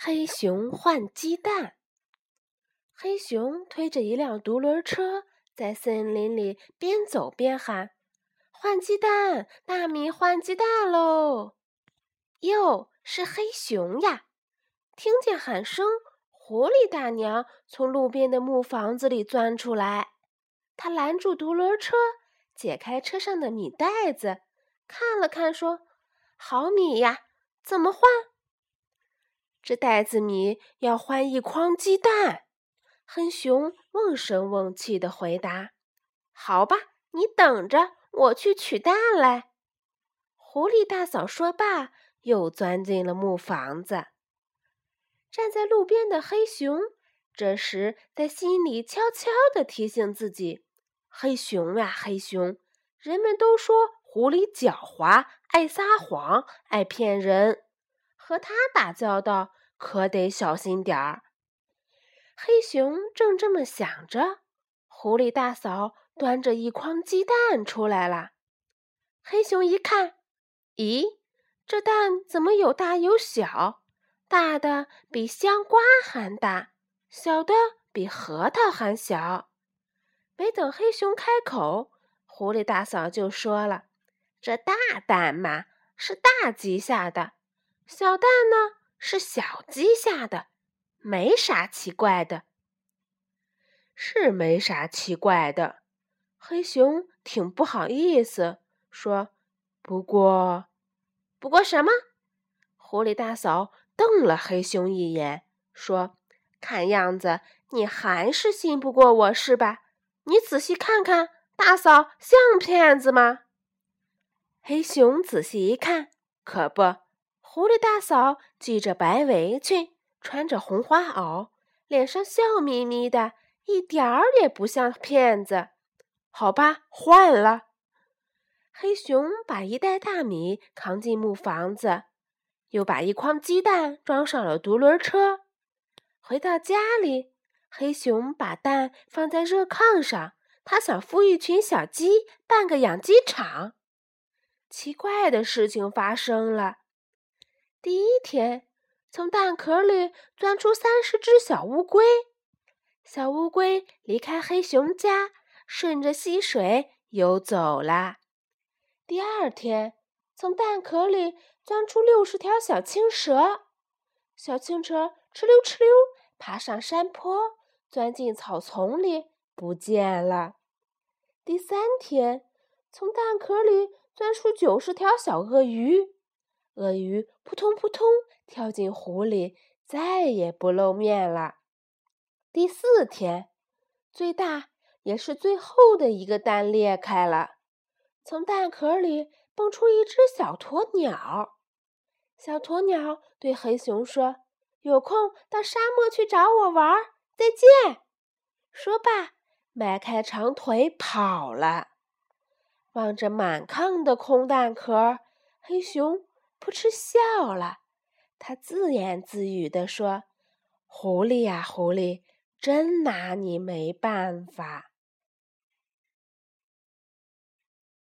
黑熊换鸡蛋。黑熊推着一辆独轮车，在森林里边走边喊：“换鸡蛋，大米换鸡蛋喽！”哟，是黑熊呀！听见喊声，狐狸大娘从路边的木房子里钻出来，她拦住独轮车，解开车上的米袋子，看了看，说：“好米呀，怎么换？”这袋子米要换一筐鸡蛋，黑熊瓮声瓮气的回答：“好吧，你等着，我去取蛋来。”狐狸大嫂说罢，又钻进了木房子。站在路边的黑熊，这时在心里悄悄地提醒自己：“黑熊呀，黑熊，人们都说狐狸狡猾，爱撒谎，爱骗人。”和他打交道可得小心点儿。黑熊正这么想着，狐狸大嫂端着一筐鸡蛋出来了。黑熊一看，咦，这蛋怎么有大有小？大的比香瓜还大，小的比核桃还小。没等黑熊开口，狐狸大嫂就说了：“这大蛋嘛，是大鸡下的。”小蛋呢是小鸡下的，没啥奇怪的。是没啥奇怪的，黑熊挺不好意思说。不过，不过什么？狐狸大嫂瞪了黑熊一眼，说：“看样子你还是信不过我是吧？你仔细看看，大嫂像骗子吗？”黑熊仔细一看，可不。狐狸大嫂系着白围裙，穿着红花袄，脸上笑眯眯的，一点儿也不像骗子。好吧，换了。黑熊把一袋大米扛进木房子，又把一筐鸡蛋装上了独轮车。回到家里，黑熊把蛋放在热炕上，他想孵一群小鸡，办个养鸡场。奇怪的事情发生了。第一天，从蛋壳里钻出三十只小乌龟。小乌龟离开黑熊家，顺着溪水游走了。第二天，从蛋壳里钻出六十条小青蛇。小青蛇哧溜哧溜爬上山坡，钻进草丛里，不见了。第三天，从蛋壳里钻出九十条小鳄鱼。鳄鱼扑通扑通跳进湖里，再也不露面了。第四天，最大也是最后的一个蛋裂开了，从蛋壳里蹦出一只小鸵鸟。小鸵鸟对黑熊说：“有空到沙漠去找我玩，再见。”说罢，迈开长腿跑了。望着满炕的空蛋壳，黑熊。扑哧笑了，他自言自语地说：“狐狸呀，狐狸，真拿你没办法。”